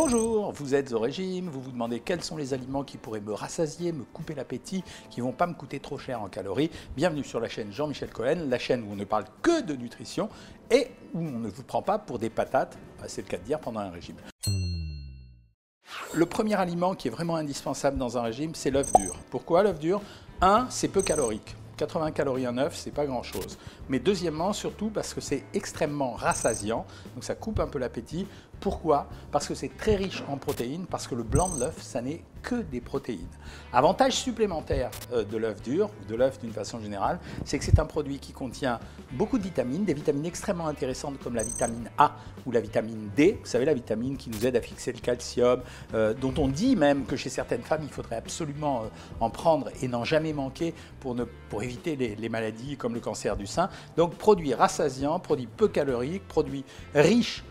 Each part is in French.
Bonjour, vous êtes au régime, vous vous demandez quels sont les aliments qui pourraient me rassasier, me couper l'appétit, qui vont pas me coûter trop cher en calories. Bienvenue sur la chaîne Jean-Michel Cohen, la chaîne où on ne parle que de nutrition et où on ne vous prend pas pour des patates, bah, c'est le cas de dire, pendant un régime. Le premier aliment qui est vraiment indispensable dans un régime, c'est l'œuf dur. Pourquoi l'œuf dur? Un, c'est peu calorique. 80 calories en œuf, c'est pas grand-chose. Mais deuxièmement, surtout parce que c'est extrêmement rassasiant, donc ça coupe un peu l'appétit. Pourquoi Parce que c'est très riche en protéines, parce que le blanc de l'œuf, ça n'est que des protéines. Avantage supplémentaire euh, de l'œuf dur, ou de l'œuf d'une façon générale, c'est que c'est un produit qui contient beaucoup de vitamines, des vitamines extrêmement intéressantes comme la vitamine A ou la vitamine D. Vous savez, la vitamine qui nous aide à fixer le calcium, euh, dont on dit même que chez certaines femmes, il faudrait absolument euh, en prendre et n'en jamais manquer pour, éviter les, les maladies comme le cancer du sein. Donc, produit rassasiant, produit peu calorique, produit riche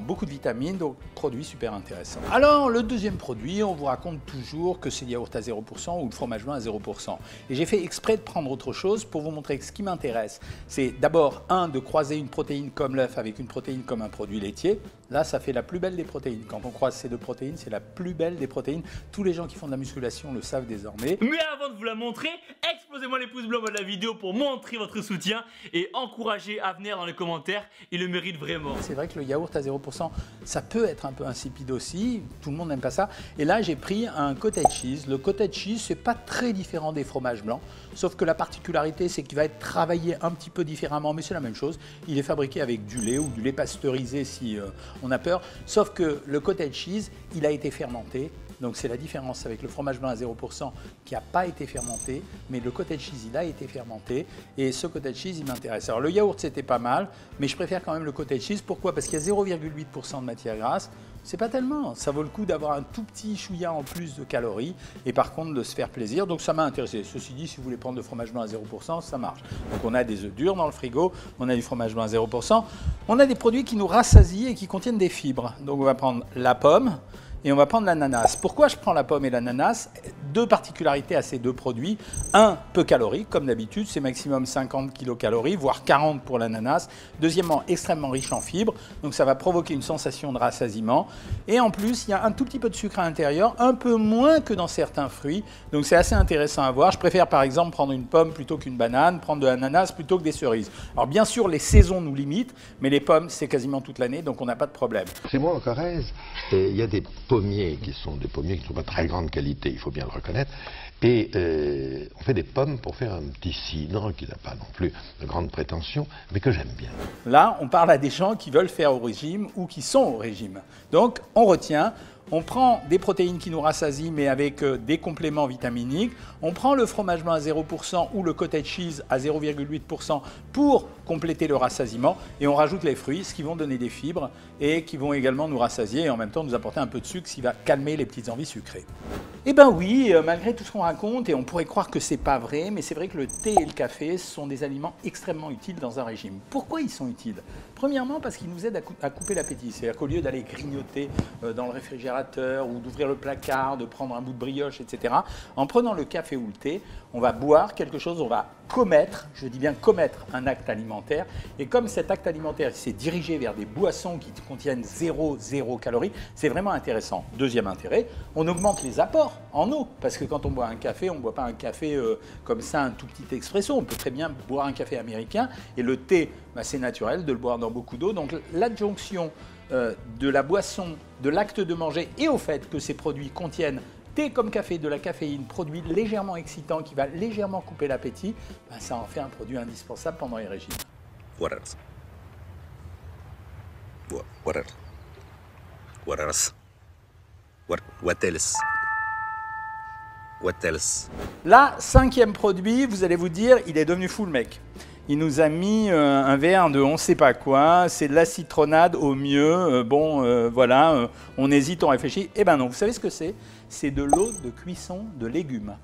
beaucoup de vitamines, donc produit super intéressant. Alors le deuxième produit, on vous raconte toujours que c'est le yaourt à 0% ou le fromage blanc à 0%. Et j'ai fait exprès de prendre autre chose pour vous montrer que ce qui m'intéresse, c'est d'abord un de croiser une protéine comme l'œuf avec une protéine comme un produit laitier. Là, ça fait la plus belle des protéines. Quand on croise ces deux protéines, c'est la plus belle des protéines. Tous les gens qui font de la musculation le savent désormais. Mais avant de vous la montrer, explosez-moi les pouces bleus de la vidéo pour montrer votre soutien et encourager à venir dans les commentaires. Il le mérite vraiment. C'est vrai que le yaourt à 0%, ça peut être un peu insipide aussi. Tout le monde n'aime pas ça. Et là, j'ai pris un cottage cheese. Le cottage cheese, c'est pas très différent des fromages blancs. Sauf que la particularité, c'est qu'il va être travaillé un petit peu différemment, mais c'est la même chose. Il est fabriqué avec du lait ou du lait pasteurisé si euh, on a peur. Sauf que le cottage cheese, il a été fermenté. Donc c'est la différence avec le fromage blanc à 0% qui n'a pas été fermenté, mais le cottage cheese, il a été fermenté. Et ce cottage cheese, il m'intéresse. Alors le yaourt, c'était pas mal, mais je préfère quand même le cottage cheese. Pourquoi? Parce qu'il y a 0,8% de matière grasse. C'est pas tellement. Ça vaut le coup d'avoir un tout petit chouïa en plus de calories et par contre de se faire plaisir. Donc ça m'a intéressé. Ceci dit, si vous voulez prendre le fromage blanc à 0%, ça marche. Donc on a des œufs durs dans le frigo, on a du fromage blanc à 0%. On a des produits qui nous rassasient et qui contiennent des fibres. Donc on va prendre la pomme et on va prendre l'ananas. Pourquoi je prends la pomme et l'ananas? Deux particularités à ces deux produits. Un, peu calorique, comme d'habitude, c'est maximum 50 kilocalories, voire 40 pour l'ananas. Deuxièmement, extrêmement riche en fibres, donc ça va provoquer une sensation de rassasiement. Et en plus, il y a un tout petit peu de sucre à l'intérieur, un peu moins que dans certains fruits, donc c'est assez intéressant à voir. Je préfère par exemple prendre une pomme plutôt qu'une banane, prendre de l'ananas plutôt que des cerises. Alors bien sûr, les saisons nous limitent, mais les pommes, c'est quasiment toute l'année, donc on n'a pas de problème. Chez moi en Corrèze, il y a des pommiers qui sont des pommiers qui ne sont pas très grande qualité, il faut bien le reconnaître. Et euh, on fait des pommes pour faire un petit cidre qui n'a pas non plus de grande prétention, mais que j'aime bien. Là, on parle à des gens qui veulent faire au régime ou qui sont au régime. Donc, on retient, on prend des protéines qui nous rassasient, mais avec euh, des compléments vitaminiques. On prend le fromage blanc à 0% ou le cottage cheese à 0,8% pour compléter le rassasiement. Et on rajoute les fruits, ce qui vont donner des fibres et qui vont également nous rassasier et en même temps nous apporter un peu de sucre, ce qui va calmer les petites envies sucrées. Eh bien oui, euh, malgré tout ce qu'on raconte, et on pourrait croire que c'est pas vrai, mais c'est vrai que le thé et le café sont des aliments extrêmement utiles dans un régime. Pourquoi ils sont utiles? Premièrement, parce qu'ils nous aident à, couper l'appétit. C'est-à-dire qu'au lieu d'aller grignoter euh, dans le réfrigérateur ou d'ouvrir le placard, de prendre un bout de brioche, etc., en prenant le café ou le thé, on va boire quelque chose, on va commettre, je dis bien commettre un acte alimentaire. Et comme cet acte alimentaire s'est dirigé vers des boissons qui contiennent 0, 0 calories, c'est vraiment intéressant. Deuxième intérêt, on augmente les apports en eau. Parce que quand on boit un café, on ne boit pas un café euh, comme ça, un tout petit expresso. On peut très bien boire un café américain. Et le thé, bah, c'est naturel de le boire dans beaucoup d'eau. Donc l'adjonction euh, de la boisson, de l'acte de manger et au fait que ces produits contiennent thé comme café, de la caféine, produit légèrement excitant qui va légèrement couper l'appétit, bah, ça en fait un produit indispensable pendant les régimes. What else? What, else? What else? What else? What else? Là, cinquième produit, vous allez vous dire, il est devenu full mec. Il nous a mis euh, un verre de on sait pas quoi, c'est de la citronade au mieux. Euh, bon, euh, voilà, on hésite, on réfléchit. Eh ben non, vous savez ce que c'est? C'est de l'eau de cuisson de légumes.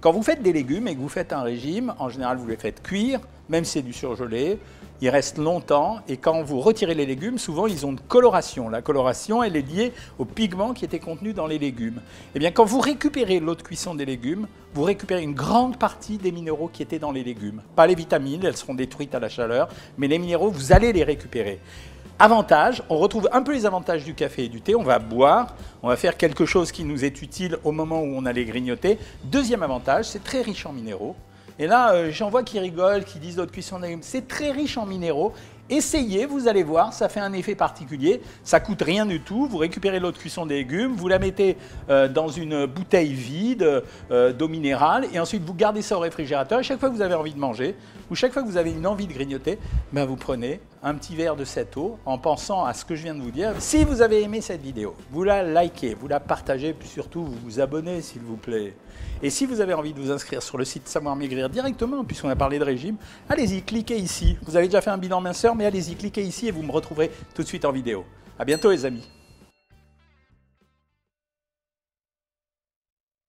Quand vous faites des légumes et que vous faites un régime, en général vous les faites cuire, même si c'est du surgelé, ils restent longtemps et quand vous retirez les légumes, souvent ils ont une coloration. La coloration, elle est liée aux pigments qui étaient contenus dans les légumes. Eh bien, quand vous récupérez l'eau de cuisson des légumes, vous récupérez une grande partie des minéraux qui étaient dans les légumes. Pas les vitamines, elles seront détruites à la chaleur, mais les minéraux, vous allez les récupérer. Avantages, on retrouve un peu les avantages du café et du thé. On va boire, on va faire quelque chose qui nous est utile au moment où on allait grignoter. Deuxième avantage, c'est très riche en minéraux. Et là, euh, j'en vois qui rigolent, qui disent d'autres cuisson de légumes. C'est très riche en minéraux. Essayez, vous allez voir, ça fait un effet particulier. Ça coûte rien du tout. Vous récupérez l'eau de cuisson des légumes, vous la mettez euh, dans une bouteille vide euh, d'eau minérale et ensuite vous gardez ça au réfrigérateur. Et chaque fois que vous avez envie de manger ou chaque fois que vous avez une envie de grignoter, ben vous prenez un petit verre de cette eau en pensant à ce que je viens de vous dire. Si vous avez aimé cette vidéo, vous la likez, vous la partagez, puis surtout vous vous abonnez s'il vous plaît. Et si vous avez envie de vous inscrire sur le site Savoir Maigrir directement, puisqu'on a parlé de régime, allez-y, cliquez ici. Vous avez déjà fait un bilan minceur, allez-y, cliquez ici et vous me retrouverez tout de suite en vidéo. À bientôt les amis.